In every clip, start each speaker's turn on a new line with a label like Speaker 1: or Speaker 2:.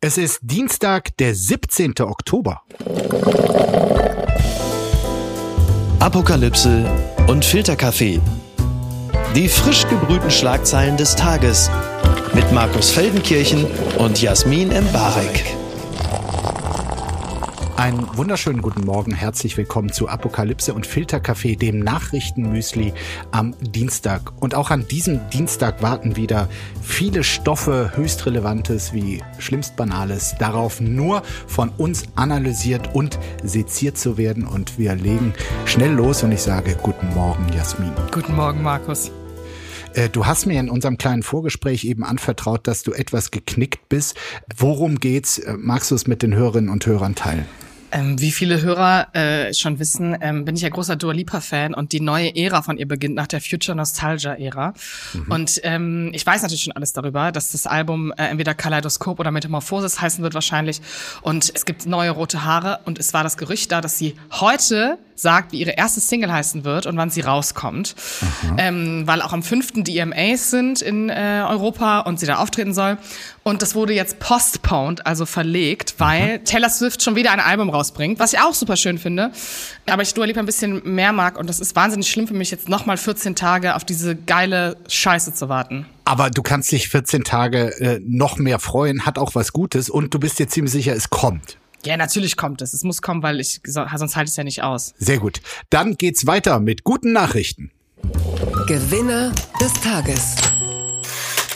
Speaker 1: Es ist Dienstag, der 17. Oktober.
Speaker 2: Apokalypse und Filterkaffee. Die frisch gebrühten Schlagzeilen des Tages mit Markus Feldenkirchen und Jasmin Embarek.
Speaker 1: Einen wunderschönen guten Morgen, herzlich willkommen zu Apokalypse und Filterkaffee, dem Nachrichtenmüsli am Dienstag. Und auch an diesem Dienstag warten wieder viele Stoffe, höchst relevantes wie schlimmst banales, darauf nur von uns analysiert und seziert zu werden. Und wir legen schnell los und ich sage guten Morgen, Jasmin.
Speaker 3: Guten Morgen, Markus.
Speaker 1: Äh, du hast mir in unserem kleinen Vorgespräch eben anvertraut, dass du etwas geknickt bist. Worum geht's? Äh, magst du es mit den Hörerinnen und Hörern teilen?
Speaker 3: Ähm, wie viele Hörer äh, schon wissen, ähm, bin ich ja großer Dua Lipa-Fan und die neue Ära von ihr beginnt nach der Future Nostalgia-Ära. Mhm. Und ähm, ich weiß natürlich schon alles darüber, dass das Album äh, entweder Kaleidoskop oder Metamorphosis heißen wird wahrscheinlich. Und es gibt neue rote Haare und es war das Gerücht da, dass sie heute sagt, wie ihre erste Single heißen wird und wann sie rauskommt. Ähm, weil auch am 5. die EMAs sind in äh, Europa und sie da auftreten soll. Und das wurde jetzt postponed, also verlegt, weil mhm. Taylor Swift schon wieder ein Album rausbringt, was ich auch super schön finde. Aber ich Dua Lipa ein bisschen mehr mag und das ist wahnsinnig schlimm für mich, jetzt nochmal 14 Tage auf diese geile Scheiße zu warten.
Speaker 1: Aber du kannst dich 14 Tage äh, noch mehr freuen, hat auch was Gutes und du bist dir ziemlich sicher, es kommt.
Speaker 3: Ja, natürlich kommt es. Es muss kommen, weil ich sonst halte ich es ja nicht aus.
Speaker 1: Sehr gut. Dann geht's weiter mit guten Nachrichten.
Speaker 2: Gewinner des Tages.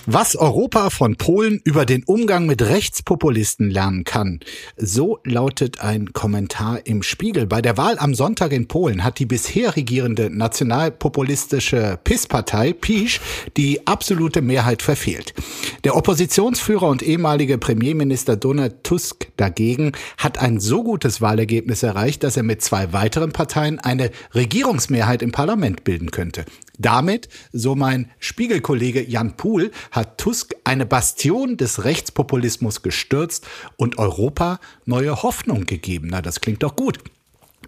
Speaker 1: Was Europa von Polen über den Umgang mit Rechtspopulisten lernen kann. So lautet ein Kommentar im Spiegel. Bei der Wahl am Sonntag in Polen hat die bisher regierende nationalpopulistische PIS-Partei PiS die absolute Mehrheit verfehlt. Der Oppositionsführer und ehemalige Premierminister Donald Tusk dagegen hat ein so gutes Wahlergebnis erreicht, dass er mit zwei weiteren Parteien eine Regierungsmehrheit im Parlament bilden könnte. Damit, so mein Spiegelkollege Jan Puhl, hat Tusk eine Bastion des Rechtspopulismus gestürzt und Europa neue Hoffnung gegeben. Na, das klingt doch gut.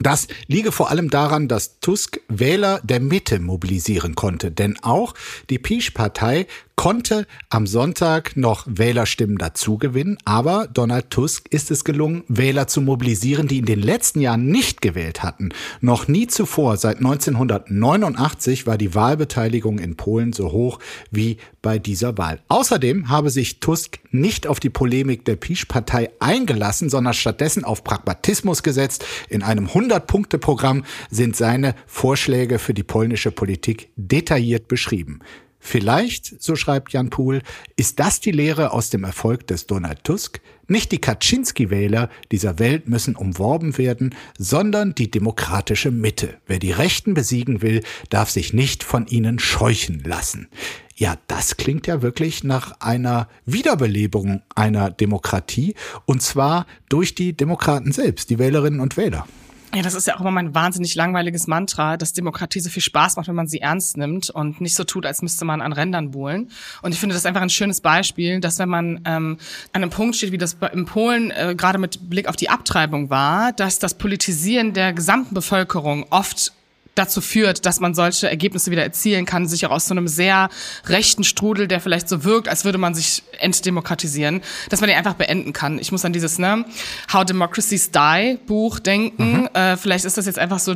Speaker 1: Das liege vor allem daran, dass Tusk Wähler der Mitte mobilisieren konnte, denn auch die PiS-Partei konnte am Sonntag noch Wählerstimmen dazugewinnen, aber Donald Tusk ist es gelungen, Wähler zu mobilisieren, die in den letzten Jahren nicht gewählt hatten. Noch nie zuvor, seit 1989, war die Wahlbeteiligung in Polen so hoch wie bei dieser Wahl. Außerdem habe sich Tusk nicht auf die Polemik der PiS-Partei eingelassen, sondern stattdessen auf Pragmatismus gesetzt. In einem 100-Punkte-Programm sind seine Vorschläge für die polnische Politik detailliert beschrieben. Vielleicht, so schreibt Jan Pohl, ist das die Lehre aus dem Erfolg des Donald Tusk? Nicht die Kaczynski-Wähler dieser Welt müssen umworben werden, sondern die demokratische Mitte. Wer die Rechten besiegen will, darf sich nicht von ihnen scheuchen lassen. Ja, das klingt ja wirklich nach einer Wiederbelebung einer Demokratie, und zwar durch die Demokraten selbst, die Wählerinnen und Wähler.
Speaker 3: Ja, das ist ja auch immer mein wahnsinnig langweiliges Mantra, dass Demokratie so viel Spaß macht, wenn man sie ernst nimmt und nicht so tut, als müsste man an Rändern buhlen. Und ich finde das einfach ein schönes Beispiel, dass wenn man ähm, an einem Punkt steht, wie das in Polen äh, gerade mit Blick auf die Abtreibung war, dass das Politisieren der gesamten Bevölkerung oft dazu führt, dass man solche Ergebnisse wieder erzielen kann, sich auch aus so einem sehr rechten Strudel, der vielleicht so wirkt, als würde man sich entdemokratisieren, dass man den einfach beenden kann. Ich muss an dieses ne, How Democracies Die Buch denken. Mhm. Äh, vielleicht ist das jetzt einfach so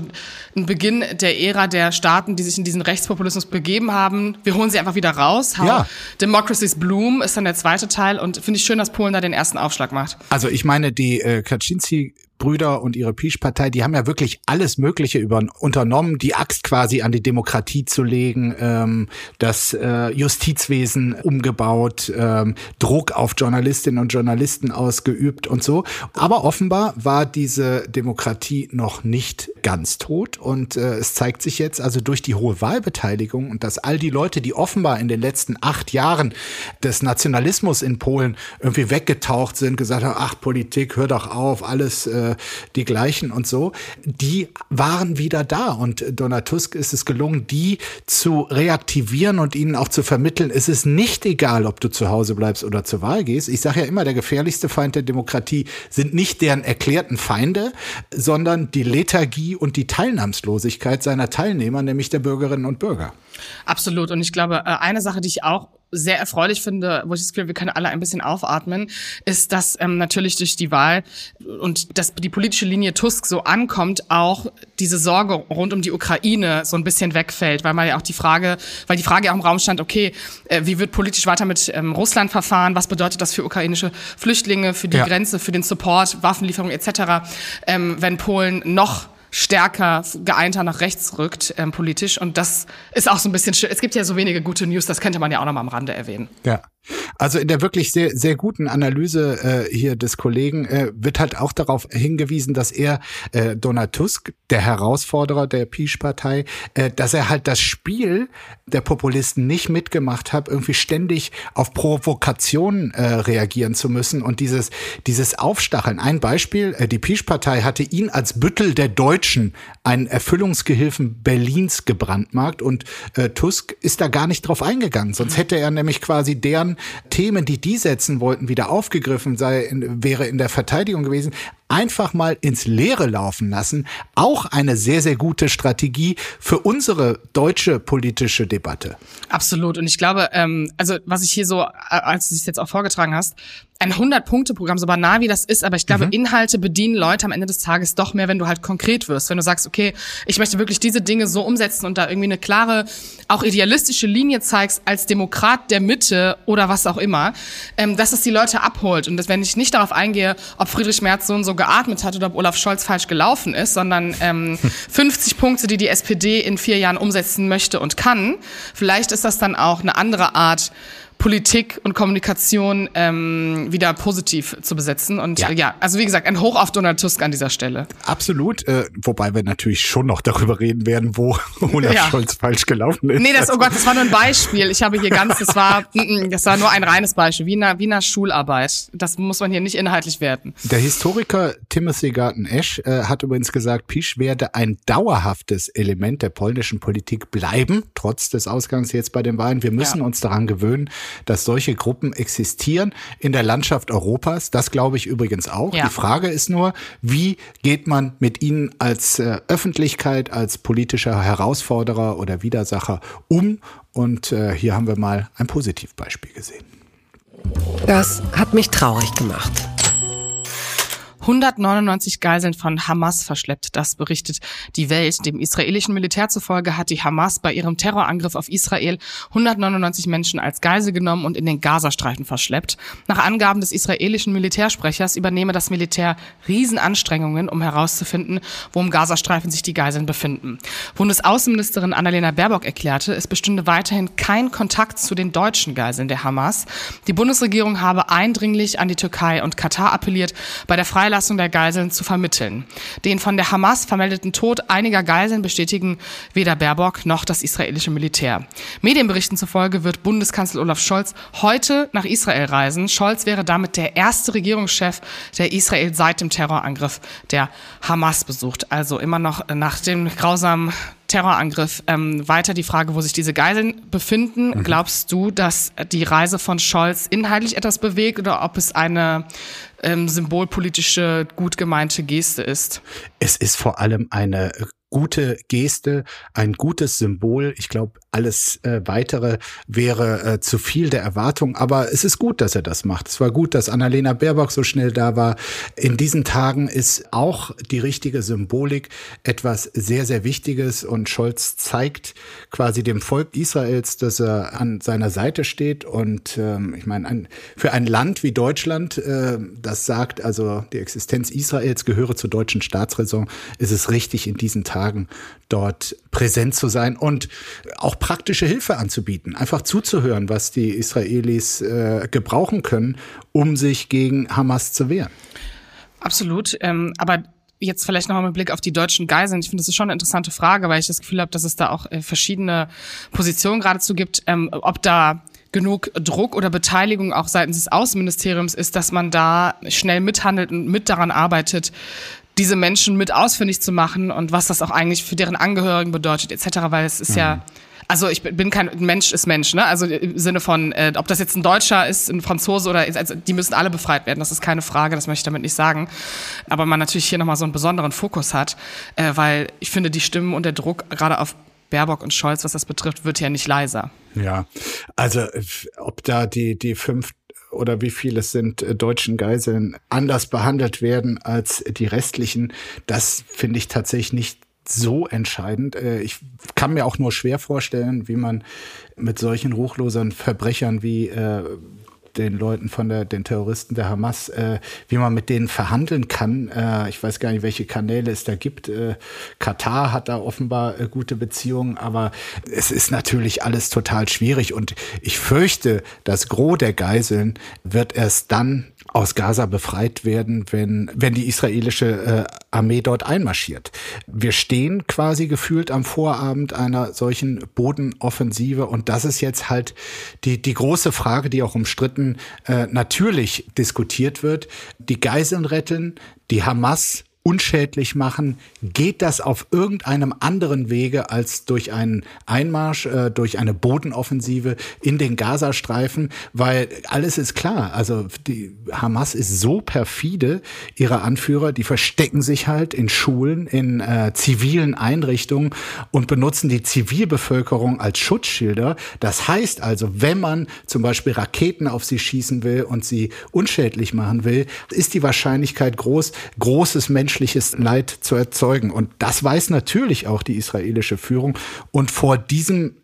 Speaker 3: ein Beginn der Ära der Staaten, die sich in diesen Rechtspopulismus begeben haben. Wir holen sie einfach wieder raus. How ja. Democracies Bloom ist dann der zweite Teil und finde ich schön, dass Polen da den ersten Aufschlag macht.
Speaker 1: Also ich meine, die äh, Kaczynski Brüder und ihre Pisch-Partei, die haben ja wirklich alles Mögliche über, unternommen, die Axt quasi an die Demokratie zu legen, ähm, das äh, Justizwesen umgebaut, ähm, Druck auf Journalistinnen und Journalisten ausgeübt und so. Aber offenbar war diese Demokratie noch nicht ganz tot und äh, es zeigt sich jetzt also durch die hohe Wahlbeteiligung und dass all die Leute, die offenbar in den letzten acht Jahren des Nationalismus in Polen irgendwie weggetaucht sind, gesagt haben, ach Politik, hör doch auf, alles äh, die gleichen und so, die waren wieder da. Und Donald Tusk ist es gelungen, die zu reaktivieren und ihnen auch zu vermitteln, es ist nicht egal, ob du zu Hause bleibst oder zur Wahl gehst. Ich sage ja immer, der gefährlichste Feind der Demokratie sind nicht deren erklärten Feinde, sondern die Lethargie und die Teilnahmslosigkeit seiner Teilnehmer, nämlich der Bürgerinnen und Bürger.
Speaker 3: Absolut. Und ich glaube, äh, eine Sache, die ich auch sehr erfreulich finde, wo ich das Gefühl, wir können alle ein bisschen aufatmen, ist, dass ähm, natürlich durch die Wahl und dass die politische Linie Tusk so ankommt, auch diese Sorge rund um die Ukraine so ein bisschen wegfällt, weil man ja auch die Frage, weil die Frage auch im Raum stand, okay, äh, wie wird politisch weiter mit ähm, Russland verfahren? Was bedeutet das für ukrainische Flüchtlinge, für die ja. Grenze, für den Support, Waffenlieferung etc., ähm, wenn Polen noch stärker geeinter nach rechts rückt ähm, politisch. Und das ist auch so ein bisschen, es gibt ja so wenige gute News, das könnte man ja auch noch mal am Rande erwähnen.
Speaker 1: Ja. Also in der wirklich sehr, sehr guten Analyse äh, hier des Kollegen äh, wird halt auch darauf hingewiesen, dass er, äh, Donald Tusk, der Herausforderer der Peace-Partei, äh, dass er halt das Spiel der Populisten nicht mitgemacht hat, irgendwie ständig auf Provokationen äh, reagieren zu müssen und dieses, dieses Aufstacheln. Ein Beispiel, äh, die Peace-Partei hatte ihn als Büttel der Deutschen, einen Erfüllungsgehilfen Berlins gebrandmarkt und äh, Tusk ist da gar nicht drauf eingegangen, sonst hätte er nämlich quasi deren Themen, die die setzen wollten, wieder aufgegriffen sei, wäre in der Verteidigung gewesen einfach mal ins Leere laufen lassen, auch eine sehr, sehr gute Strategie für unsere deutsche politische Debatte.
Speaker 3: Absolut. Und ich glaube, ähm, also was ich hier so, äh, als du es jetzt auch vorgetragen hast, ein 100-Punkte-Programm, so banal wie das ist, aber ich glaube, mhm. Inhalte bedienen Leute am Ende des Tages doch mehr, wenn du halt konkret wirst. Wenn du sagst, okay, ich möchte wirklich diese Dinge so umsetzen und da irgendwie eine klare, auch idealistische Linie zeigst als Demokrat der Mitte oder was auch immer, ähm, dass es die Leute abholt. Und dass, wenn ich nicht darauf eingehe, ob Friedrich Merz so und so geatmet hat oder ob Olaf Scholz falsch gelaufen ist, sondern ähm, 50 Punkte, die die SPD in vier Jahren umsetzen möchte und kann, vielleicht ist das dann auch eine andere Art Politik und Kommunikation ähm, wieder positiv zu besetzen. Und ja. ja. also wie gesagt, ein Hoch auf Donald Tusk an dieser Stelle.
Speaker 1: Absolut, äh, wobei wir natürlich schon noch darüber reden werden, wo Olaf ja. Scholz falsch gelaufen ist.
Speaker 3: Nee, das, oh Gott, das war nur ein Beispiel. Ich habe hier ganz, das war, das war nur ein reines Beispiel, wie in einer, wie in einer Schularbeit. Das muss man hier nicht inhaltlich werten.
Speaker 1: Der Historiker Timothy Garten-Esch äh, hat übrigens gesagt, Pisch werde ein dauerhaftes Element der polnischen Politik bleiben, trotz des Ausgangs jetzt bei den Wahlen. Wir müssen ja. uns daran gewöhnen, dass solche Gruppen existieren in der Landschaft Europas. Das glaube ich übrigens auch. Ja. Die Frage ist nur, wie geht man mit ihnen als äh, Öffentlichkeit, als politischer Herausforderer oder Widersacher um? Und äh, hier haben wir mal ein Positivbeispiel gesehen.
Speaker 4: Das hat mich traurig gemacht.
Speaker 3: 199 Geiseln von Hamas verschleppt. Das berichtet die Welt. Dem israelischen Militär zufolge hat die Hamas bei ihrem Terrorangriff auf Israel 199 Menschen als Geisel genommen und in den Gazastreifen verschleppt. Nach Angaben des israelischen Militärsprechers übernehme das Militär Riesenanstrengungen, um herauszufinden, wo im Gazastreifen sich die Geiseln befinden. Bundesaußenministerin Annalena Baerbock erklärte, es bestünde weiterhin kein Kontakt zu den deutschen Geiseln der Hamas. Die Bundesregierung habe eindringlich an die Türkei und Katar appelliert, bei der Freilassung Freilassung der Geiseln zu vermitteln. Den von der Hamas vermeldeten Tod einiger Geiseln bestätigen weder Baerbock noch das israelische Militär. Medienberichten zufolge wird Bundeskanzler Olaf Scholz heute nach Israel reisen. Scholz wäre damit der erste Regierungschef, der Israel seit dem Terrorangriff der Hamas besucht. Also immer noch nach dem grausamen Terrorangriff. Ähm, weiter die Frage, wo sich diese Geiseln befinden. Mhm. Glaubst du, dass die Reise von Scholz inhaltlich etwas bewegt oder ob es eine ähm, symbolpolitische, gut gemeinte Geste ist?
Speaker 1: Es ist vor allem eine gute Geste, ein gutes Symbol. Ich glaube, alles äh, weitere wäre äh, zu viel der Erwartung, aber es ist gut, dass er das macht. Es war gut, dass Annalena Baerbock so schnell da war. In diesen Tagen ist auch die richtige Symbolik etwas sehr, sehr Wichtiges und Scholz zeigt quasi dem Volk Israels, dass er an seiner Seite steht und ähm, ich meine, ein, für ein Land wie Deutschland, äh, das sagt, also die Existenz Israels gehöre zur deutschen Staatsräson, ist es richtig in diesen Tagen Tagen dort präsent zu sein und auch praktische Hilfe anzubieten, einfach zuzuhören, was die Israelis äh, gebrauchen können, um sich gegen Hamas zu wehren.
Speaker 3: Absolut, ähm, aber Jetzt vielleicht nochmal mit Blick auf die deutschen Geiseln. Ich finde, das ist schon eine interessante Frage, weil ich das Gefühl habe, dass es da auch äh, verschiedene Positionen geradezu gibt, ähm, ob da genug Druck oder Beteiligung auch seitens des Außenministeriums ist, dass man da schnell mithandelt und mit daran arbeitet, diese Menschen mit ausfindig zu machen und was das auch eigentlich für deren Angehörigen bedeutet etc., weil es ist mhm. ja also ich bin kein Mensch ist Mensch, ne? Also im Sinne von, äh, ob das jetzt ein Deutscher ist, ein Franzose oder also die müssen alle befreit werden. Das ist keine Frage, das möchte ich damit nicht sagen. Aber man natürlich hier nochmal so einen besonderen Fokus hat, äh, weil ich finde, die Stimmen und der Druck gerade auf Baerbock und Scholz, was das betrifft, wird ja nicht leiser.
Speaker 1: Ja, also ob da die, die fünf oder wie viele es sind äh, deutschen Geiseln anders behandelt werden als die restlichen, das finde ich tatsächlich nicht so entscheidend. Äh, ich kann mir auch nur schwer vorstellen, wie man mit solchen ruchlosen Verbrechern wie äh, den Leuten von der, den Terroristen der Hamas, äh, wie man mit denen verhandeln kann. Äh, ich weiß gar nicht, welche Kanäle es da gibt. Äh, Katar hat da offenbar äh, gute Beziehungen, aber es ist natürlich alles total schwierig und ich fürchte, das Gros der Geiseln wird erst dann aus Gaza befreit werden, wenn, wenn die israelische äh, Armee dort einmarschiert. Wir stehen quasi gefühlt am Vorabend einer solchen Bodenoffensive und das ist jetzt halt die, die große Frage, die auch umstritten äh, natürlich diskutiert wird. Die Geiseln retten, die Hamas unschädlich machen, geht das auf irgendeinem anderen Wege als durch einen Einmarsch, äh, durch eine Bodenoffensive in den Gazastreifen, weil alles ist klar. Also die Hamas ist so perfide, ihre Anführer, die verstecken sich halt in Schulen, in äh, zivilen Einrichtungen und benutzen die Zivilbevölkerung als Schutzschilder. Das heißt also, wenn man zum Beispiel Raketen auf sie schießen will und sie unschädlich machen will, ist die Wahrscheinlichkeit groß, großes menschliches menschliches Leid zu erzeugen. Und das weiß natürlich auch die israelische Führung. Und vor diesem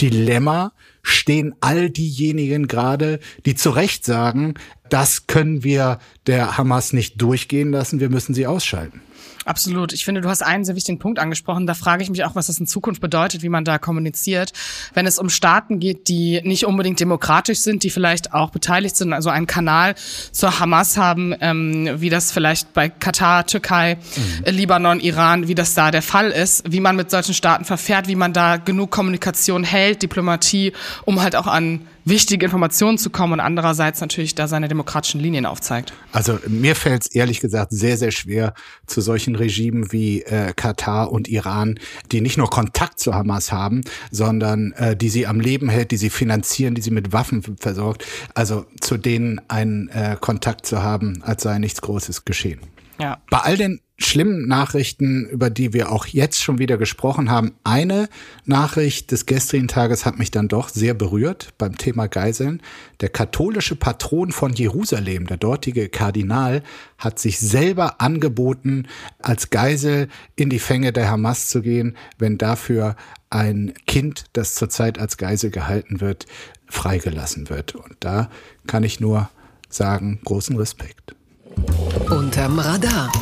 Speaker 1: Dilemma stehen all diejenigen gerade, die zu Recht sagen, das können wir der Hamas nicht durchgehen lassen, wir müssen sie ausschalten.
Speaker 3: Absolut. Ich finde, du hast einen sehr wichtigen Punkt angesprochen. Da frage ich mich auch, was das in Zukunft bedeutet, wie man da kommuniziert. Wenn es um Staaten geht, die nicht unbedingt demokratisch sind, die vielleicht auch beteiligt sind, also einen Kanal zur Hamas haben, ähm, wie das vielleicht bei Katar, Türkei, mhm. Libanon, Iran, wie das da der Fall ist, wie man mit solchen Staaten verfährt, wie man da genug Kommunikation hält, Diplomatie, um halt auch an wichtige Informationen zu kommen und andererseits natürlich da seine demokratischen Linien aufzeigt.
Speaker 1: Also mir fällt es ehrlich gesagt sehr, sehr schwer zu solchen Regimen wie äh, Katar und Iran, die nicht nur Kontakt zu Hamas haben, sondern äh, die sie am Leben hält, die sie finanzieren, die sie mit Waffen versorgt. Also zu denen einen äh, Kontakt zu haben, als sei nichts Großes geschehen. Ja. Bei all den schlimmen Nachrichten, über die wir auch jetzt schon wieder gesprochen haben. Eine Nachricht des gestrigen Tages hat mich dann doch sehr berührt beim Thema Geiseln. Der katholische Patron von Jerusalem, der dortige Kardinal, hat sich selber angeboten, als Geisel in die Fänge der Hamas zu gehen, wenn dafür ein Kind, das zurzeit als Geisel gehalten wird, freigelassen wird. Und da kann ich nur sagen, großen Respekt.
Speaker 4: Unterm Radar.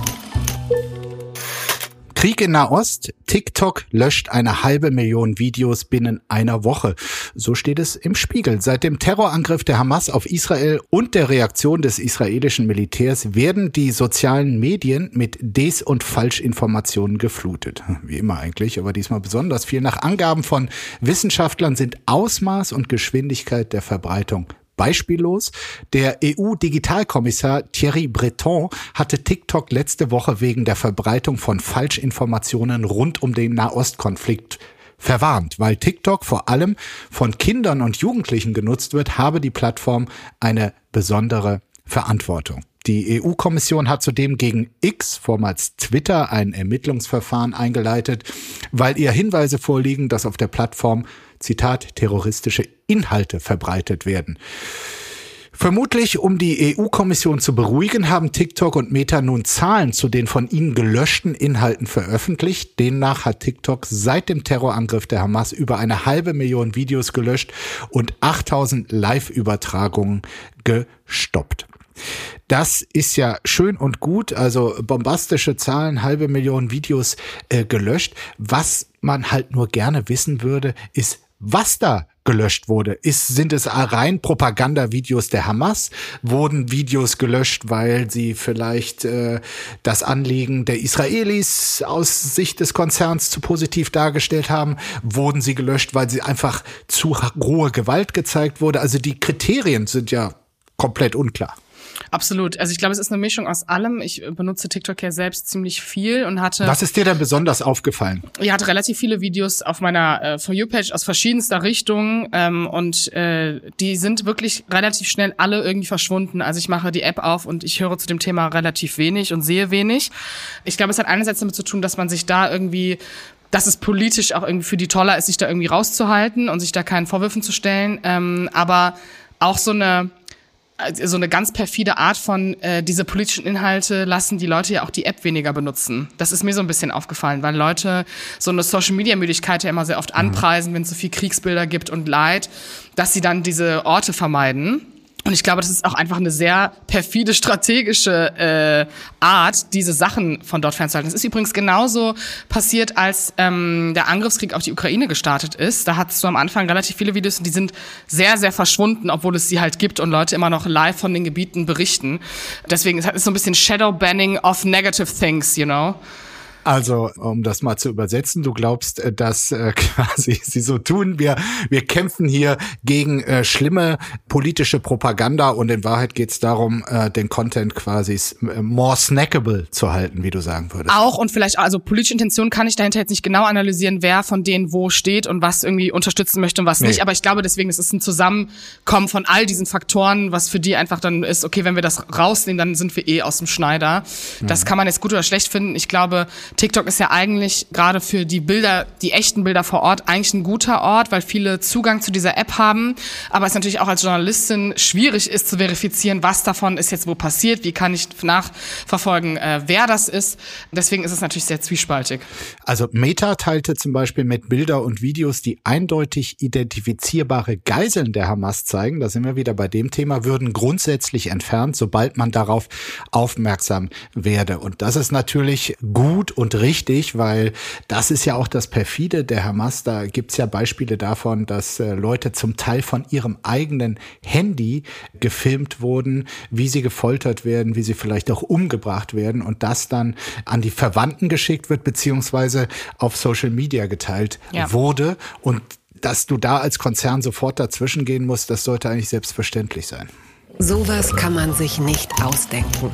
Speaker 1: Krieg in Nahost. TikTok löscht eine halbe Million Videos binnen einer Woche. So steht es im Spiegel. Seit dem Terrorangriff der Hamas auf Israel und der Reaktion des israelischen Militärs werden die sozialen Medien mit Des- und Falschinformationen geflutet. Wie immer eigentlich, aber diesmal besonders viel. Nach Angaben von Wissenschaftlern sind Ausmaß und Geschwindigkeit der Verbreitung Beispiellos, der EU-Digitalkommissar Thierry Breton hatte TikTok letzte Woche wegen der Verbreitung von Falschinformationen rund um den Nahostkonflikt verwarnt. Weil TikTok vor allem von Kindern und Jugendlichen genutzt wird, habe die Plattform eine besondere Verantwortung. Die EU-Kommission hat zudem gegen X, vormals Twitter, ein Ermittlungsverfahren eingeleitet, weil ihr Hinweise vorliegen, dass auf der Plattform Zitat, terroristische Inhalte verbreitet werden. Vermutlich, um die EU-Kommission zu beruhigen, haben TikTok und Meta nun Zahlen zu den von ihnen gelöschten Inhalten veröffentlicht. Demnach hat TikTok seit dem Terrorangriff der Hamas über eine halbe Million Videos gelöscht und 8000 Live-Übertragungen gestoppt. Das ist ja schön und gut, also bombastische Zahlen, halbe Million Videos äh, gelöscht. Was man halt nur gerne wissen würde, ist, was da gelöscht wurde. Ist, sind es rein Propagandavideos der Hamas? Wurden Videos gelöscht, weil sie vielleicht äh, das Anliegen der Israelis aus Sicht des Konzerns zu positiv dargestellt haben? Wurden sie gelöscht, weil sie einfach zu rohe Gewalt gezeigt wurde? Also die Kriterien sind ja komplett unklar.
Speaker 3: Absolut. Also ich glaube, es ist eine Mischung aus allem. Ich benutze TikTok ja selbst ziemlich viel und hatte.
Speaker 1: Was ist dir denn besonders aufgefallen?
Speaker 3: Ich hatte relativ viele Videos auf meiner äh, For You-Page aus verschiedenster Richtungen ähm, und äh, die sind wirklich relativ schnell alle irgendwie verschwunden. Also ich mache die App auf und ich höre zu dem Thema relativ wenig und sehe wenig. Ich glaube, es hat einerseits damit zu tun, dass man sich da irgendwie dass es politisch auch irgendwie für die toller ist, sich da irgendwie rauszuhalten und sich da keinen Vorwürfen zu stellen. Ähm, aber auch so eine so eine ganz perfide Art von äh, diese politischen Inhalte lassen die Leute ja auch die App weniger benutzen. Das ist mir so ein bisschen aufgefallen, weil Leute so eine Social Media Müdigkeit ja immer sehr oft mhm. anpreisen, wenn es so viel Kriegsbilder gibt und Leid, dass sie dann diese Orte vermeiden. Und ich glaube, das ist auch einfach eine sehr perfide strategische äh, Art, diese Sachen von dort fernzuhalten. Es ist übrigens genauso passiert, als ähm, der Angriffskrieg auf die Ukraine gestartet ist. Da hattest du am Anfang relativ viele Videos und die sind sehr, sehr verschwunden, obwohl es sie halt gibt und Leute immer noch live von den Gebieten berichten. Deswegen ist es so ein bisschen Shadow Banning of negative things, you know.
Speaker 1: Also, um das mal zu übersetzen, du glaubst, äh, dass äh, quasi sie so tun, wir, wir kämpfen hier gegen äh, schlimme politische Propaganda und in Wahrheit geht es darum, äh, den Content quasi äh, more snackable zu halten, wie du sagen würdest.
Speaker 3: Auch und vielleicht, also politische Intention kann ich dahinter jetzt nicht genau analysieren, wer von denen wo steht und was irgendwie unterstützen möchte und was nee. nicht. Aber ich glaube deswegen, es ist ein Zusammenkommen von all diesen Faktoren, was für die einfach dann ist, okay, wenn wir das rausnehmen, dann sind wir eh aus dem Schneider. Das mhm. kann man jetzt gut oder schlecht finden. Ich glaube, TikTok ist ja eigentlich gerade für die Bilder, die echten Bilder vor Ort, eigentlich ein guter Ort, weil viele Zugang zu dieser App haben. Aber es natürlich auch als Journalistin schwierig ist zu verifizieren, was davon ist jetzt wo passiert, wie kann ich nachverfolgen, äh, wer das ist. Deswegen ist es natürlich sehr zwiespaltig.
Speaker 1: Also Meta teilte zum Beispiel mit Bilder und Videos, die eindeutig identifizierbare Geiseln der Hamas zeigen, da sind wir wieder bei dem Thema, würden grundsätzlich entfernt, sobald man darauf aufmerksam werde. Und das ist natürlich gut und richtig, weil das ist ja auch das perfide der Hamas. Da gibt's ja Beispiele davon, dass äh, Leute zum Teil von ihrem eigenen Handy gefilmt wurden, wie sie gefoltert werden, wie sie vielleicht auch umgebracht werden und das dann an die Verwandten geschickt wird, beziehungsweise auf Social Media geteilt ja. wurde. Und dass du da als Konzern sofort dazwischen gehen musst, das sollte eigentlich selbstverständlich sein.
Speaker 4: Sowas kann man sich nicht ausdenken.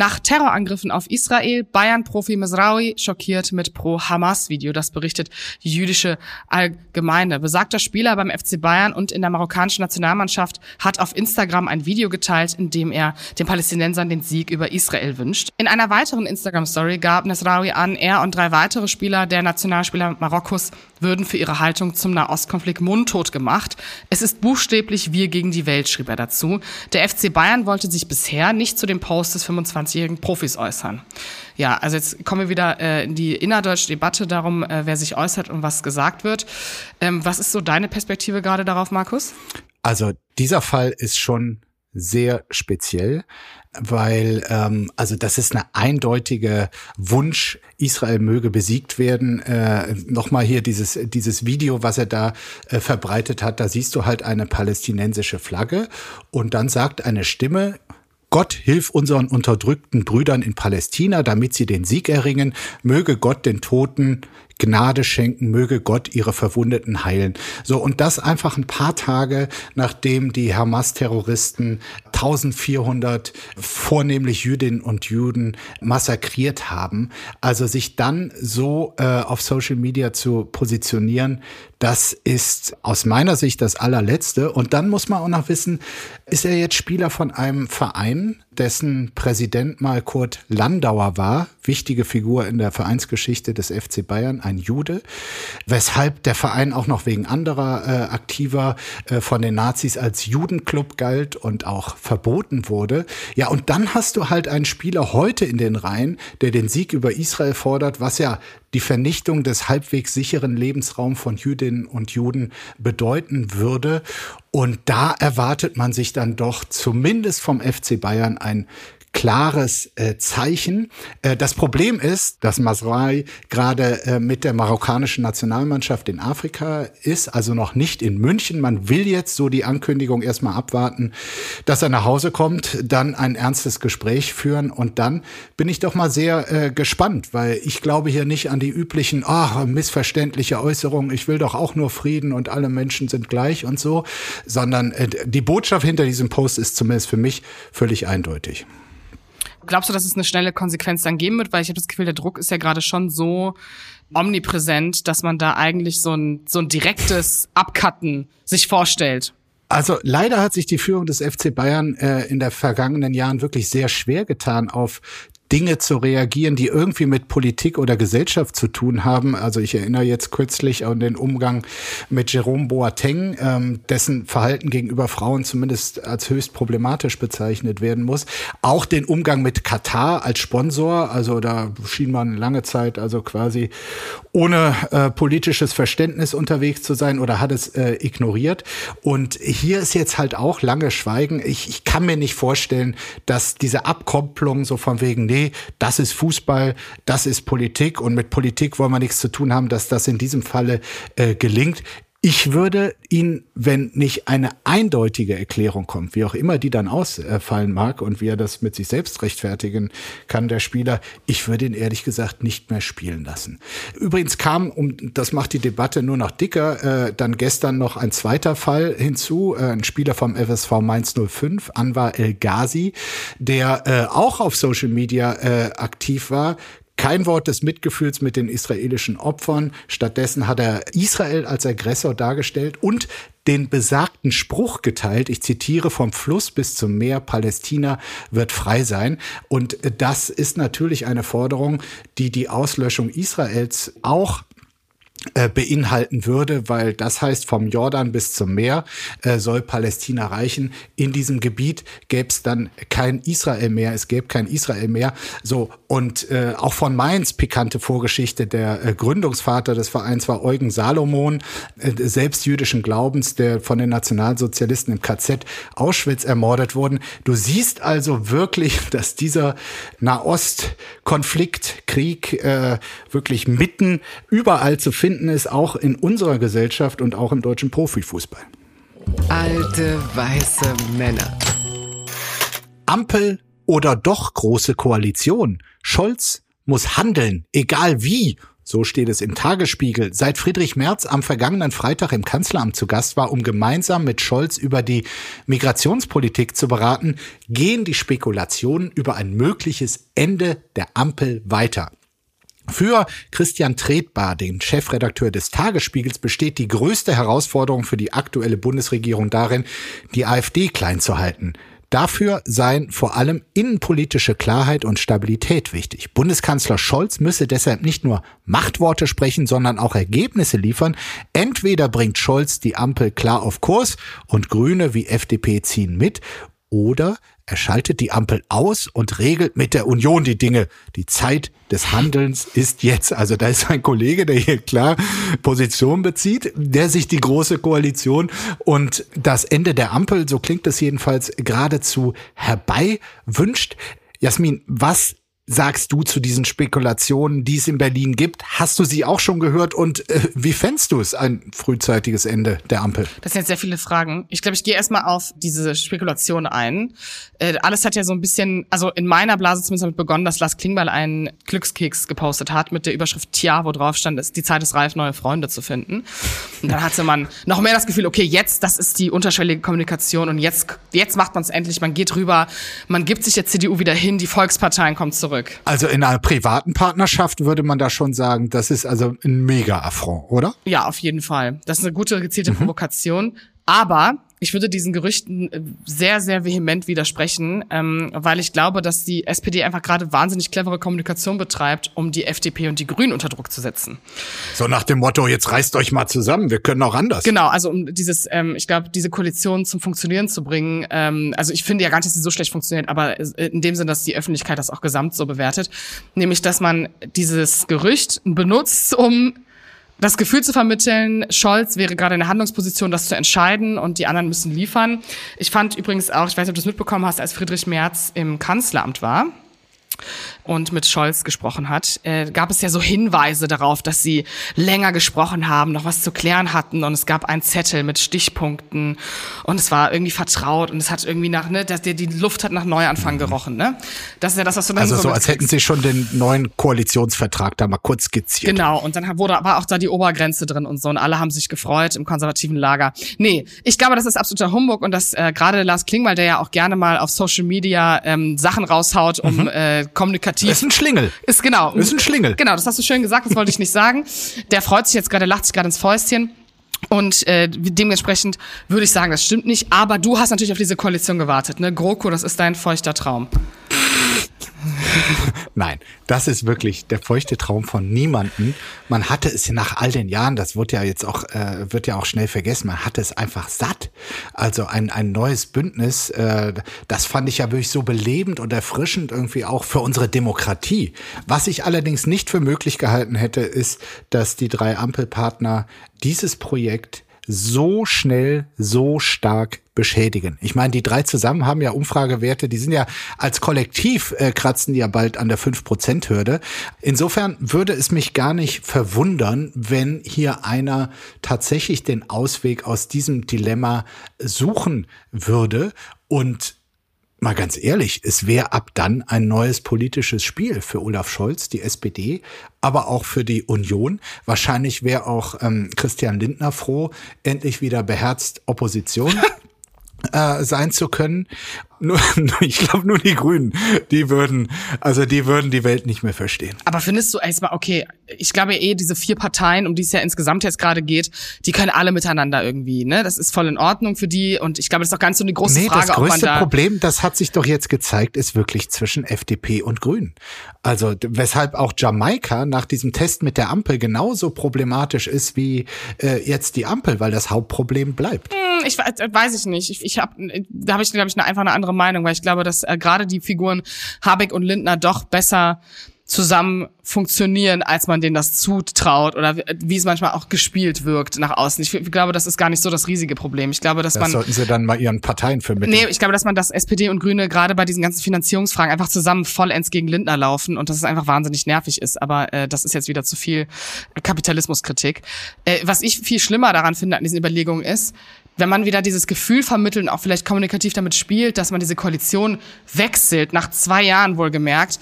Speaker 3: Nach Terrorangriffen auf Israel, Bayern-Profi Mesraoui schockiert mit Pro-Hamas-Video. Das berichtet die jüdische Allgemeine. Besagter Spieler beim FC Bayern und in der marokkanischen Nationalmannschaft hat auf Instagram ein Video geteilt, in dem er den Palästinensern den Sieg über Israel wünscht. In einer weiteren Instagram-Story gab Mesraoui an, er und drei weitere Spieler der Nationalspieler Marokkos würden für ihre Haltung zum Nahostkonflikt mundtot gemacht. Es ist buchstäblich wir gegen die Welt, schrieb er dazu. Der FC Bayern wollte sich bisher nicht zu dem Post des 25-jährigen Profis äußern. Ja, also jetzt kommen wir wieder äh, in die innerdeutsche Debatte darum, äh, wer sich äußert und was gesagt wird. Ähm, was ist so deine Perspektive gerade darauf, Markus?
Speaker 1: Also dieser Fall ist schon sehr speziell weil ähm, also das ist eine eindeutige Wunsch, Israel möge besiegt werden. Äh, Nochmal hier dieses dieses Video, was er da äh, verbreitet hat, da siehst du halt eine palästinensische Flagge und dann sagt eine Stimme, Gott hilf unseren unterdrückten Brüdern in Palästina, damit sie den Sieg erringen. Möge Gott den Toten Gnade schenken, möge Gott ihre Verwundeten heilen. So, und das einfach ein paar Tage, nachdem die Hamas-Terroristen 1400 vornehmlich Jüdinnen und Juden massakriert haben. Also sich dann so äh, auf Social Media zu positionieren, das ist aus meiner Sicht das allerletzte. Und dann muss man auch noch wissen, ist er jetzt Spieler von einem Verein, dessen Präsident mal Kurt Landauer war, wichtige Figur in der Vereinsgeschichte des FC Bayern, ein Jude, weshalb der Verein auch noch wegen anderer äh, Aktiver äh, von den Nazis als Judenclub galt und auch verboten wurde. Ja, und dann hast du halt einen Spieler heute in den Reihen, der den Sieg über Israel fordert, was ja die Vernichtung des halbwegs sicheren Lebensraums von Jüdinnen und Juden bedeuten würde. Und da erwartet man sich dann doch zumindest vom FC Bayern ein klares äh, Zeichen. Äh, das Problem ist, dass Masrai gerade äh, mit der marokkanischen Nationalmannschaft in Afrika ist, also noch nicht in München. Man will jetzt so die Ankündigung erstmal abwarten, dass er nach Hause kommt, dann ein ernstes Gespräch führen und dann bin ich doch mal sehr äh, gespannt, weil ich glaube hier nicht an die üblichen, ach, missverständliche Äußerungen, ich will doch auch nur Frieden und alle Menschen sind gleich und so, sondern äh, die Botschaft hinter diesem Post ist zumindest für mich völlig eindeutig.
Speaker 3: Glaubst du, dass es eine schnelle Konsequenz dann geben wird? Weil ich habe das Gefühl, der Druck ist ja gerade schon so omnipräsent, dass man da eigentlich so ein, so ein direktes Abcutten sich vorstellt.
Speaker 1: Also leider hat sich die Führung des FC Bayern äh, in der vergangenen Jahren wirklich sehr schwer getan, auf Dinge zu reagieren, die irgendwie mit Politik oder Gesellschaft zu tun haben. Also ich erinnere jetzt kürzlich an den Umgang mit Jerome Boateng, ähm, dessen Verhalten gegenüber Frauen zumindest als höchst problematisch bezeichnet werden muss. Auch den Umgang mit Katar als Sponsor. Also da schien man lange Zeit also quasi ohne äh, politisches Verständnis unterwegs zu sein oder hat es äh, ignoriert. Und hier ist jetzt halt auch lange Schweigen. Ich, ich kann mir nicht vorstellen, dass diese Abkopplung so von wegen, nee, das ist Fußball, das ist Politik und mit Politik wollen wir nichts zu tun haben, dass das in diesem Falle äh, gelingt. Ich würde ihn, wenn nicht eine eindeutige Erklärung kommt, wie auch immer die dann ausfallen mag und wie er das mit sich selbst rechtfertigen kann, der Spieler, ich würde ihn ehrlich gesagt nicht mehr spielen lassen. Übrigens kam, um das macht die Debatte nur noch dicker, äh, dann gestern noch ein zweiter Fall hinzu, äh, ein Spieler vom FSV Mainz 05, Anwar El Ghazi, der äh, auch auf Social Media äh, aktiv war, kein Wort des Mitgefühls mit den israelischen Opfern. Stattdessen hat er Israel als Aggressor dargestellt und den besagten Spruch geteilt, ich zitiere, vom Fluss bis zum Meer, Palästina wird frei sein. Und das ist natürlich eine Forderung, die die Auslöschung Israels auch beinhalten würde, weil das heißt, vom Jordan bis zum Meer äh, soll Palästina reichen. In diesem Gebiet gäbe es dann kein Israel mehr, es gäbe kein Israel mehr. So, und äh, auch von Mainz pikante Vorgeschichte, der äh, Gründungsvater des Vereins war Eugen Salomon, äh, selbst jüdischen Glaubens, der von den Nationalsozialisten im KZ Auschwitz ermordet wurden. Du siehst also wirklich, dass dieser Nahost-Konflikt, Krieg äh, wirklich mitten überall zu finden finden es auch in unserer Gesellschaft und auch im deutschen Profifußball.
Speaker 4: Alte weiße Männer.
Speaker 1: Ampel oder doch große Koalition? Scholz muss handeln, egal wie. So steht es im Tagesspiegel. Seit Friedrich Merz am vergangenen Freitag im Kanzleramt zu Gast war, um gemeinsam mit Scholz über die Migrationspolitik zu beraten, gehen die Spekulationen über ein mögliches Ende der Ampel weiter. Für Christian Tretbar, den Chefredakteur des Tagesspiegels, besteht die größte Herausforderung für die aktuelle Bundesregierung darin, die AfD klein zu halten. Dafür seien vor allem innenpolitische Klarheit und Stabilität wichtig. Bundeskanzler Scholz müsse deshalb nicht nur Machtworte sprechen, sondern auch Ergebnisse liefern. Entweder bringt Scholz die Ampel klar auf Kurs und Grüne wie FDP ziehen mit, oder er schaltet die Ampel aus und regelt mit der Union die Dinge. Die Zeit des Handelns ist jetzt. Also da ist ein Kollege, der hier klar Position bezieht, der sich die große Koalition und das Ende der Ampel, so klingt es jedenfalls, geradezu herbei wünscht. Jasmin, was sagst du zu diesen Spekulationen, die es in Berlin gibt? Hast du sie auch schon gehört und äh, wie fändst du es, ein frühzeitiges Ende der Ampel?
Speaker 3: Das sind jetzt sehr viele Fragen. Ich glaube, ich gehe erstmal auf diese Spekulation ein. Äh, alles hat ja so ein bisschen, also in meiner Blase zumindest damit begonnen, dass Lars Klingbeil einen Glückskeks gepostet hat mit der Überschrift Tja, wo drauf stand, ist die Zeit ist reif, neue Freunde zu finden. Und dann hatte man noch mehr das Gefühl, okay, jetzt, das ist die unterschwellige Kommunikation und jetzt, jetzt macht man es endlich, man geht rüber, man gibt sich der CDU wieder hin, die Volksparteien kommen zurück zurück.
Speaker 1: Also in einer privaten Partnerschaft würde man da schon sagen, das ist also ein Mega-Affront, oder?
Speaker 3: Ja, auf jeden Fall. Das ist eine gute, gezielte mhm. Aber ich würde diesen Gerüchten äh, sehr, sehr vehement widersprechen, ähm, weil ich glaube, dass die SPD einfach gerade wahnsinnig clevere Kommunikation betreibt, um die FDP und die Grünen unter Druck zu setzen.
Speaker 1: So nach dem Motto, jetzt reißt euch mal zusammen, wir können auch anders.
Speaker 3: Genau, also um dieses, ähm, ich glaube, diese Koalition zum Funktionieren zu bringen, ähm, also ich finde ja gar nicht, dass sie so schlecht funktioniert, aber in dem Sinn, dass die Öffentlichkeit das auch gesamt so bewertet, nämlich, dass man dieses Gerücht benutzt, um das Gefühl zu vermitteln, Scholz wäre gerade in der Handlungsposition, das zu entscheiden und die anderen müssen liefern. Ich fand übrigens auch, ich weiß nicht, ob du es mitbekommen hast, als Friedrich Merz im Kanzleramt war, und mit Scholz gesprochen hat, äh, gab es ja so Hinweise darauf, dass sie länger gesprochen haben, noch was zu klären hatten und es gab einen Zettel mit Stichpunkten und es war irgendwie vertraut und es hat irgendwie nach, ne, dass die, die Luft hat nach Neuanfang mhm. gerochen, ne? Das ist ja das, was du dann
Speaker 1: Also so, als hätten sie schon den neuen Koalitionsvertrag da mal kurz skizziert.
Speaker 3: Genau, und dann wurde aber auch da die Obergrenze drin und so und alle haben sich gefreut im konservativen Lager. Nee, ich glaube, das ist absoluter Humbug und dass äh, gerade Lars Klingbeil, der ja auch gerne mal auf Social Media ähm, Sachen raushaut, um mhm. äh, kommunikativ.
Speaker 1: ist ein Schlingel.
Speaker 3: Ist genau.
Speaker 1: Ist ein Schlingel.
Speaker 3: Genau, das hast du schön gesagt, das wollte ich nicht sagen. Der freut sich jetzt gerade, lacht sich gerade ins Fäustchen. Und äh, dementsprechend würde ich sagen, das stimmt nicht. Aber du hast natürlich auf diese Koalition gewartet. Ne? GroKo, das ist dein feuchter Traum.
Speaker 1: Nein, das ist wirklich der feuchte Traum von niemanden. Man hatte es nach all den Jahren, das wird ja jetzt auch, äh, wird ja auch schnell vergessen, man hatte es einfach satt. Also ein, ein neues Bündnis, äh, das fand ich ja wirklich so belebend und erfrischend irgendwie auch für unsere Demokratie. Was ich allerdings nicht für möglich gehalten hätte, ist, dass die drei Ampelpartner dieses Projekt so schnell, so stark beschädigen. Ich meine, die drei zusammen haben ja Umfragewerte, die sind ja als Kollektiv äh, kratzen die ja bald an der 5%-Hürde. Insofern würde es mich gar nicht verwundern, wenn hier einer tatsächlich den Ausweg aus diesem Dilemma suchen würde und mal ganz ehrlich, es wäre ab dann ein neues politisches Spiel für Olaf Scholz, die SPD, aber auch für die Union. Wahrscheinlich wäre auch ähm, Christian Lindner froh, endlich wieder beherzt Opposition äh, sein zu können. Nur, ich glaube nur die Grünen, die würden, also die würden die Welt nicht mehr verstehen.
Speaker 3: Aber findest du erstmal, okay, ich glaube eh, diese vier Parteien, um die es ja insgesamt jetzt gerade geht, die können alle miteinander irgendwie, ne? Das ist voll in Ordnung für die und ich glaube, das ist doch ganz so eine große
Speaker 1: nee,
Speaker 3: Frage,
Speaker 1: das größte
Speaker 3: da
Speaker 1: Problem, das hat sich doch jetzt gezeigt, ist wirklich zwischen FDP und Grünen. Also weshalb auch Jamaika nach diesem Test mit der Ampel genauso problematisch ist wie äh, jetzt die Ampel, weil das Hauptproblem bleibt.
Speaker 3: Hm, ich weiß, weiß ich nicht. Ich, ich hab, da habe ich glaube ich einfach eine andere Meinung, weil ich glaube, dass äh, gerade die Figuren Habeck und Lindner doch besser zusammen funktionieren, als man denen das zutraut oder wie- es manchmal auch gespielt wirkt nach außen. Ich, f- glaube, das ist gar nicht so das riesige Problem. Ich glaube, dass
Speaker 1: Das
Speaker 3: man
Speaker 1: sollten sie dann mal ihren Parteien vermitteln.
Speaker 3: Nee, ich glaube, dass man das SPD und Grüne gerade bei diesen ganzen Finanzierungsfragen einfach zusammen vollends gegen Lindner laufen und dass es einfach wahnsinnig nervig ist. Aber äh, das ist jetzt wieder zu viel Kapitalismuskritik. Äh, was ich viel schlimmer daran finde an diesen Überlegungen ist, wenn man wieder dieses Gefühl vermittelt und auch vielleicht kommunikativ damit spielt, dass man diese Koalition wechselt, nach zwei Jahren wohlgemerkt,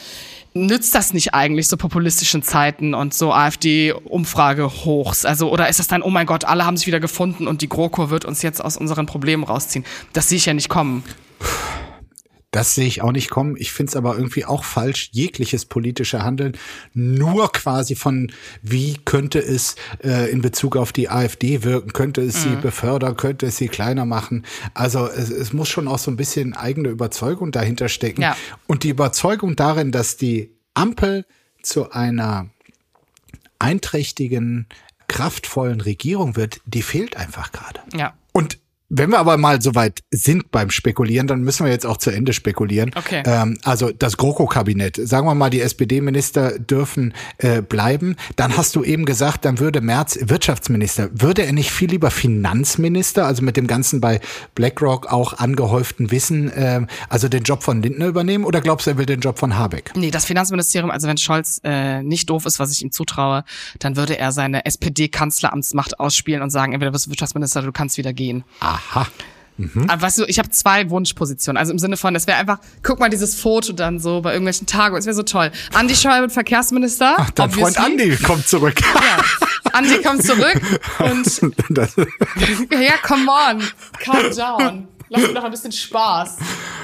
Speaker 3: nützt das nicht eigentlich so populistischen Zeiten und so AfD-Umfrage-Hochs? Also, oder ist das dann, oh mein Gott, alle haben sich wieder gefunden und die GroKo wird uns jetzt aus unseren Problemen rausziehen? Das sehe ich ja nicht kommen.
Speaker 1: Das sehe ich auch nicht kommen. Ich finde es aber irgendwie auch falsch, jegliches politische Handeln nur quasi von, wie könnte es äh, in Bezug auf die AfD wirken, könnte es
Speaker 3: Mhm.
Speaker 1: sie befördern, könnte es sie kleiner machen. Also es, es muss schon auch so ein bisschen eigene Überzeugung dahinter stecken.
Speaker 3: Ja.
Speaker 1: Und die Überzeugung darin, dass die Ampel zu einer einträchtigen, kraftvollen Regierung wird, die fehlt einfach gerade.
Speaker 3: Ja.
Speaker 1: Und wenn wir aber mal soweit sind beim Spekulieren, dann müssen wir jetzt auch zu Ende spekulieren.
Speaker 3: Okay.
Speaker 1: Ähm, also das GroKo-Kabinett, sagen wir mal, die SPD-Minister dürfen äh, bleiben. Dann hast du eben gesagt, dann würde Merz Wirtschaftsminister. Würde er nicht viel lieber Finanzminister, also mit dem ganzen bei BlackRock auch angehäuften Wissen, ähm, also den Job von Lindner übernehmen? Oder glaubst du, er will den Job von Habeck?
Speaker 3: Nee, das Finanzministerium, also wenn Scholz äh, nicht doof ist, was ich ihm zutraue, dann würde er seine SPD-Kanzleramtsmacht ausspielen und sagen, entweder bist du Wirtschaftsminister, du kannst wieder gehen.
Speaker 1: Aha.
Speaker 3: Aber weißt du, ich habe zwei Wunschpositionen. Also im Sinne von, es wäre einfach, guck mal dieses Foto dann so bei irgendwelchen Tagungen, es wäre so toll. Andi Scheuer wird Verkehrsminister.
Speaker 1: Ach, dein Freund
Speaker 3: obviously.
Speaker 1: Andi kommt zurück.
Speaker 3: Ja. Andi kommt zurück und
Speaker 1: das,
Speaker 3: ja, come on, calm down. Lass mir doch ein bisschen Spaß.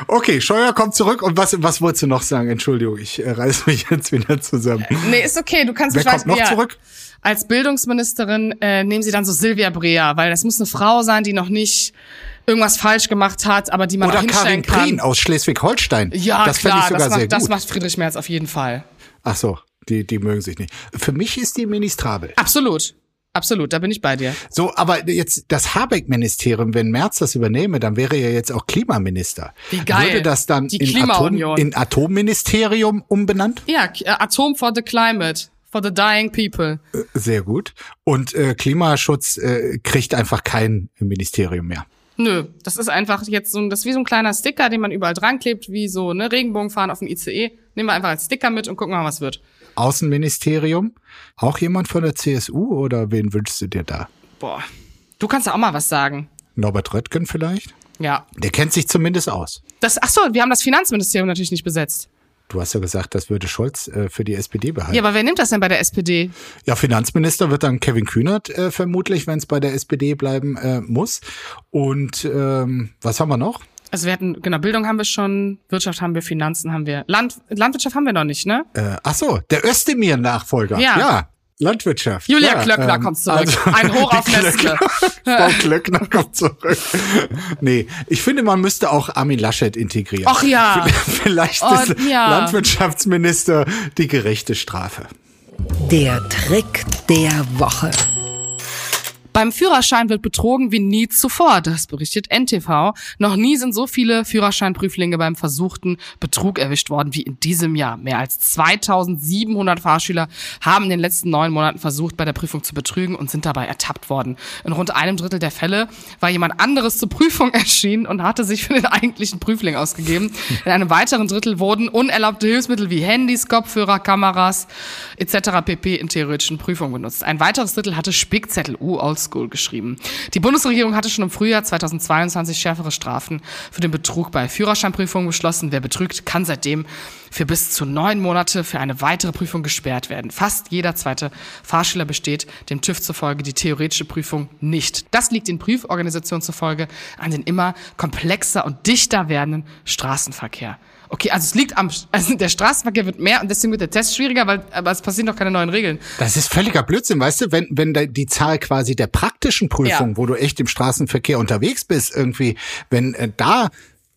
Speaker 1: okay, Scheuer kommt zurück. Und was, was wolltest du noch sagen? Entschuldigung, ich äh, reiß mich jetzt wieder zusammen.
Speaker 3: Nee, ist okay, du kannst
Speaker 1: Wer
Speaker 3: ich weiß,
Speaker 1: kommt noch
Speaker 3: ja,
Speaker 1: zurück?
Speaker 3: Als Bildungsministerin äh, nehmen sie dann so Silvia Brea, weil das muss eine Frau sein, die noch nicht irgendwas falsch gemacht hat, aber die man auch
Speaker 1: Oder
Speaker 3: hinstellen
Speaker 1: Karin
Speaker 3: kann.
Speaker 1: Prien aus Schleswig-Holstein.
Speaker 3: Ja,
Speaker 1: das
Speaker 3: klar,
Speaker 1: ich sogar
Speaker 3: das,
Speaker 1: sehr
Speaker 3: macht, das
Speaker 1: gut.
Speaker 3: macht Friedrich Merz auf jeden Fall.
Speaker 1: Ach so, die, die mögen sich nicht. Für mich ist die ministrabel.
Speaker 3: Absolut. Absolut, da bin ich bei dir.
Speaker 1: So, aber jetzt das Habeck-Ministerium, wenn Merz das übernehme, dann wäre er jetzt auch Klimaminister.
Speaker 3: Wie geil.
Speaker 1: Würde das dann in, Atom, in Atomministerium umbenannt?
Speaker 3: Ja, äh, Atom for the climate, for the dying people.
Speaker 1: Sehr gut. Und äh, Klimaschutz äh, kriegt einfach kein Ministerium mehr.
Speaker 3: Nö, das ist einfach jetzt so, ein- das ist wie so ein kleiner Sticker, den man überall dran klebt, wie so ne Regenbogenfahren auf dem ICE. Nehmen wir einfach als Sticker mit und gucken mal, was wird.
Speaker 1: Außenministerium? Auch jemand von der CSU oder wen wünschst du dir da?
Speaker 3: Boah, du kannst ja auch mal was sagen.
Speaker 1: Norbert Röttgen vielleicht?
Speaker 3: Ja,
Speaker 1: Der kennt sich zumindest aus.
Speaker 3: das. Ach so, wir haben das Finanzministerium natürlich nicht besetzt.
Speaker 1: Du hast ja gesagt, das würde Scholz äh, für die SPD behalten.
Speaker 3: Ja, aber wer nimmt das denn bei der SPD?
Speaker 1: Ja, Finanzminister wird dann Kevin Kühnert äh, vermutlich, wenn es bei der SPD bleiben äh, muss. Und ähm, was haben wir noch?
Speaker 3: Also wir hatten, genau, Bildung haben wir schon, Wirtschaft haben wir, Finanzen haben wir. Land, Landwirtschaft haben wir noch nicht, ne?
Speaker 1: Äh, ach so, der Özdemir-Nachfolger.
Speaker 3: Ja.
Speaker 1: ja. Landwirtschaft.
Speaker 3: Julia
Speaker 1: ja,
Speaker 3: Klöckner
Speaker 1: ähm,
Speaker 3: kommt zurück.
Speaker 1: also-
Speaker 3: Ein Hoch auf Nestle.
Speaker 1: Frau Klöckner kommt zurück. Nee, ich finde, man müsste auch Armin Laschet integrieren.
Speaker 3: Ach ja.
Speaker 1: Vielleicht
Speaker 3: Oh,
Speaker 1: ist
Speaker 3: ja.
Speaker 1: Landwirtschaftsminister die gerechte Strafe.
Speaker 4: Der Trick der Woche.
Speaker 3: Beim Führerschein wird betrogen wie nie zuvor, das berichtet NTV. Noch nie sind so viele Führerscheinprüflinge beim versuchten Betrug erwischt worden wie in diesem Jahr. Mehr als 2700 Fahrschüler haben in den letzten neun Monaten versucht, bei der Prüfung zu betrügen und sind dabei ertappt worden. In rund einem Drittel der Fälle war jemand anderes zur Prüfung erschienen und hatte sich für den eigentlichen Prüfling ausgegeben. In einem weiteren Drittel wurden unerlaubte Hilfsmittel wie Handys, Kopfhörer, Kameras etc. pp. in theoretischen Prüfungen benutzt. Ein weiteres Drittel hatte Spickzettel, uh, oldschool geschrieben. Die Bundesregierung hatte schon im Frühjahr 2022 schärfere Strafen für den Betrug bei Führerscheinprüfungen beschlossen. Wer betrügt, kann seitdem für bis zu neun Monate für eine weitere Prüfung gesperrt werden. Fast jeder zweite Fahrschüler besteht dem TÜV zufolge die theoretische Prüfung nicht. Das liegt den Prüforganisationen zufolge an den immer komplexer und dichter werdenden Straßenverkehr. Okay, also es liegt am, also der Straßenverkehr wird mehr und deswegen wird der Test schwieriger, weil, aber es passieren doch keine neuen Regeln.
Speaker 1: Das ist völliger Blödsinn, weißt du, wenn, wenn die Zahl quasi der praktischen Prüfung,
Speaker 3: Ja.
Speaker 1: wo du echt im Straßenverkehr unterwegs bist, irgendwie, wenn äh, da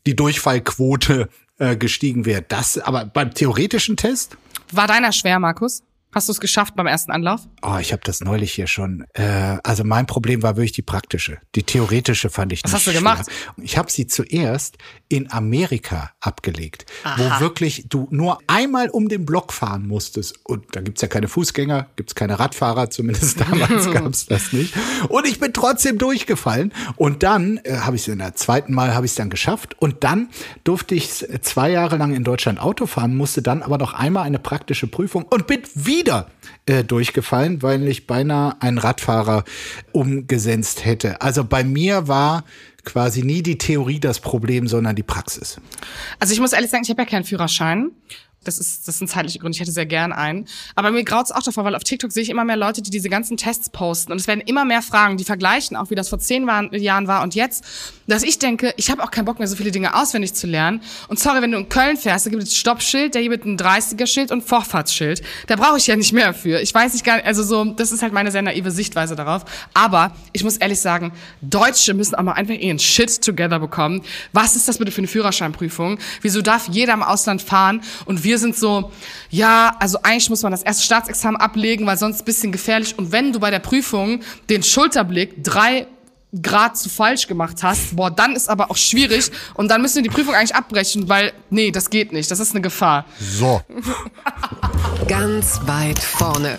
Speaker 1: die Durchfallquote äh, gestiegen wäre, das, aber beim theoretischen Test?
Speaker 3: War deiner schwer, Markus? Hast du es geschafft beim ersten Anlauf?
Speaker 1: Oh, ich habe das neulich hier schon. Äh, also mein Problem war wirklich die praktische. Die theoretische fand ich
Speaker 3: Was
Speaker 1: nicht
Speaker 3: hast du
Speaker 1: schwer.
Speaker 3: gemacht?
Speaker 1: Ich habe sie zuerst in Amerika abgelegt, wo wirklich du nur einmal um den Block fahren musstest. Und da gibt's ja keine Fußgänger, gibt's keine Radfahrer, zumindest damals gab's das nicht. Und ich bin trotzdem durchgefallen. Und dann äh, habe ich es in der zweiten Mal habe ich es dann geschafft. Und dann durfte ich zwei Jahre lang in Deutschland Auto fahren, musste dann aber noch einmal eine praktische Prüfung und bin wieder äh, durchgefallen, weil ich beinahe einen Radfahrer umgesetzt hätte. Also bei mir war quasi nie die Theorie das Problem, sondern die Praxis.
Speaker 3: Also ich muss ehrlich sagen, ich habe ja keinen Führerschein. Das ist, das sind zeitliche Gründe. Ich hätte sehr gern einen. Aber mir graut's auch davor, weil auf TikTok sehe ich immer mehr Leute, die diese ganzen Tests posten. Und es werden immer mehr Fragen, die vergleichen auch, wie das vor zehn Jahren war und jetzt. Dass ich denke, ich habe auch keinen Bock mehr, so viele Dinge auswendig zu lernen. Und sorry, wenn du in Köln fährst, da gibt es Stoppschild, da gibt es ein 30er-Schild und Vorfahrtsschild. Da brauche ich ja nicht mehr für. Ich weiß nicht gar nicht, also so, das ist halt meine sehr naive Sichtweise darauf. Aber ich muss ehrlich sagen, Deutsche müssen auch mal einfach ihren Shit together bekommen. Was ist das bitte für eine Führerscheinprüfung? Wieso darf jeder im Ausland fahren und wir sind so, ja, also eigentlich muss man das erste Staatsexamen ablegen, weil sonst ein bisschen gefährlich. Und wenn du bei der Prüfung den Schulterblick drei Grad zu falsch gemacht hast, boah, dann ist aber auch schwierig und dann müssen wir die Prüfung eigentlich abbrechen, weil, nee, das geht nicht, das ist eine Gefahr.
Speaker 1: So.
Speaker 4: Ganz weit vorne.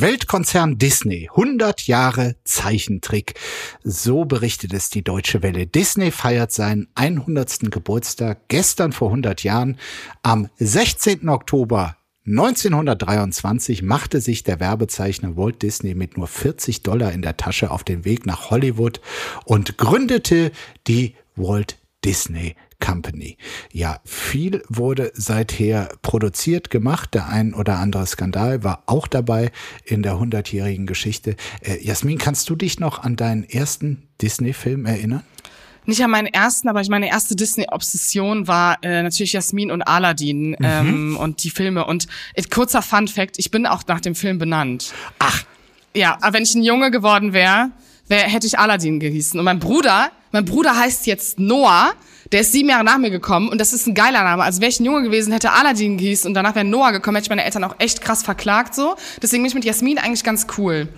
Speaker 1: Weltkonzern Disney, 100 Jahre Zeichentrick. So berichtet es die Deutsche Welle. Disney feiert seinen 100. Geburtstag gestern vor 100 Jahren. Am 16. Oktober 1923 machte sich der Werbezeichner Walt Disney mit nur 40 Dollar in der Tasche auf den Weg nach Hollywood und gründete die Walt Disney Company. Ja, viel wurde seither produziert, gemacht. Der ein oder andere Skandal war auch dabei in der hundertjährigen Geschichte. Äh, Jasmin, kannst du dich noch an deinen ersten Disney-Film erinnern?
Speaker 3: Nicht an meinen ersten, aber meine erste Disney-Obsession war äh, natürlich Jasmin und Aladdin ähm, und die Filme. Und äh, kurzer Fun-Fact, ich bin auch nach dem Film benannt.
Speaker 1: Ach,
Speaker 3: Ja, aber wenn ich ein Junge geworden wäre, wär, hätte ich Aladdin gehießen. Und mein Bruder, mein Bruder heißt jetzt Noah, der ist sieben Jahre nach mir gekommen und das ist ein geiler Name. Also wäre ich ein Junge gewesen, hätte Aladdin gehießen und danach wäre Noah gekommen, hätte ich meine Eltern auch echt krass verklagt so. Deswegen bin ich mit Jasmin eigentlich ganz cool.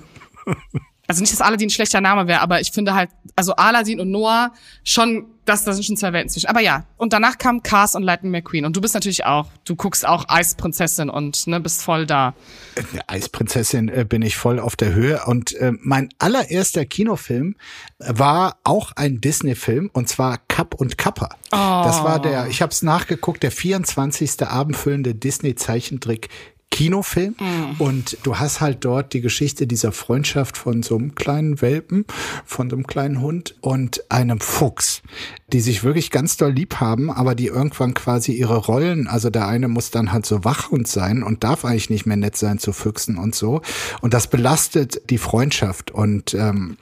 Speaker 3: Also nicht, dass Aladdin ein schlechter Name wäre, aber ich finde halt, also Aladdin und Noah schon, das, das sind schon zwei Welten zwischen. Aber ja, und danach kam Cars und Lightning McQueen. Und du bist natürlich auch, du guckst auch Eisprinzessin und ne, bist voll da.
Speaker 1: Eine Eisprinzessin äh, bin ich voll auf der Höhe. Und äh, mein allererster Kinofilm war auch ein Disney-Film und zwar Kapp und Kappa. Das war der, ich habe es nachgeguckt, der 24. abendfüllende Disney-Zeichentrick. Kinofilm. Und du hast halt dort die Geschichte dieser Freundschaft von so einem kleinen Welpen, von so einem kleinen Hund und einem Fuchs, die sich wirklich ganz doll lieb haben, aber die irgendwann quasi ihre Rollen, also der eine muss dann halt so Wachhund sein und darf eigentlich nicht mehr nett sein zu Füchsen und so. Und das belastet die Freundschaft. Und ähm,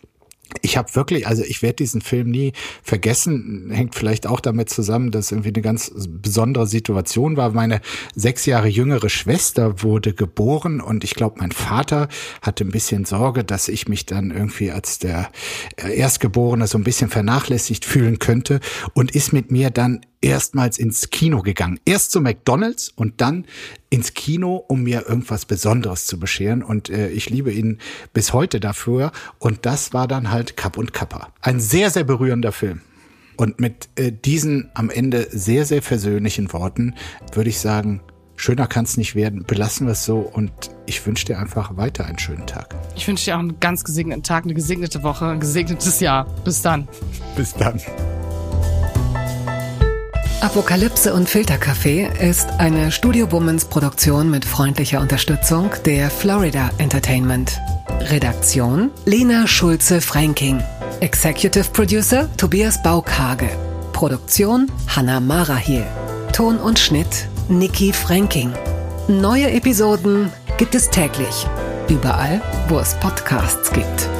Speaker 1: ich habe wirklich, also ich werde diesen Film nie vergessen. Hängt vielleicht auch damit zusammen, dass irgendwie eine ganz besondere Situation war. Meine sechs Jahre jüngere Schwester wurde geboren und ich glaube, mein Vater hatte ein bisschen Sorge, dass ich mich dann irgendwie als der Erstgeborene so ein bisschen vernachlässigt fühlen könnte und ist mit mir dann erstmals ins Kino gegangen. Erst zu McDonald's und dann ins Kino, um mir irgendwas Besonderes zu bescheren. Und äh, ich liebe ihn bis heute dafür. Und das war dann halt Kapp und Kappa. Ein sehr, sehr berührender Film. Und mit äh, diesen am Ende sehr, sehr versöhnlichen Worten würde ich sagen, schöner kann es nicht werden. Belassen wir es so und ich wünsche dir einfach weiter einen schönen Tag.
Speaker 3: Ich wünsche dir auch einen ganz gesegneten Tag, eine gesegnete Woche, ein gesegnetes Jahr. Bis dann.
Speaker 1: Bis dann.
Speaker 4: Apokalypse und Filterkaffee ist eine Studio Womans Produktion mit freundlicher Unterstützung der Florida Entertainment. Redaktion Lena Schulze-Franking. Executive Producer Tobias Baukage. Produktion Hanna Marahiel. Ton und Schnitt Nikki Franking. Neue Episoden gibt es täglich. Überall, wo es Podcasts gibt.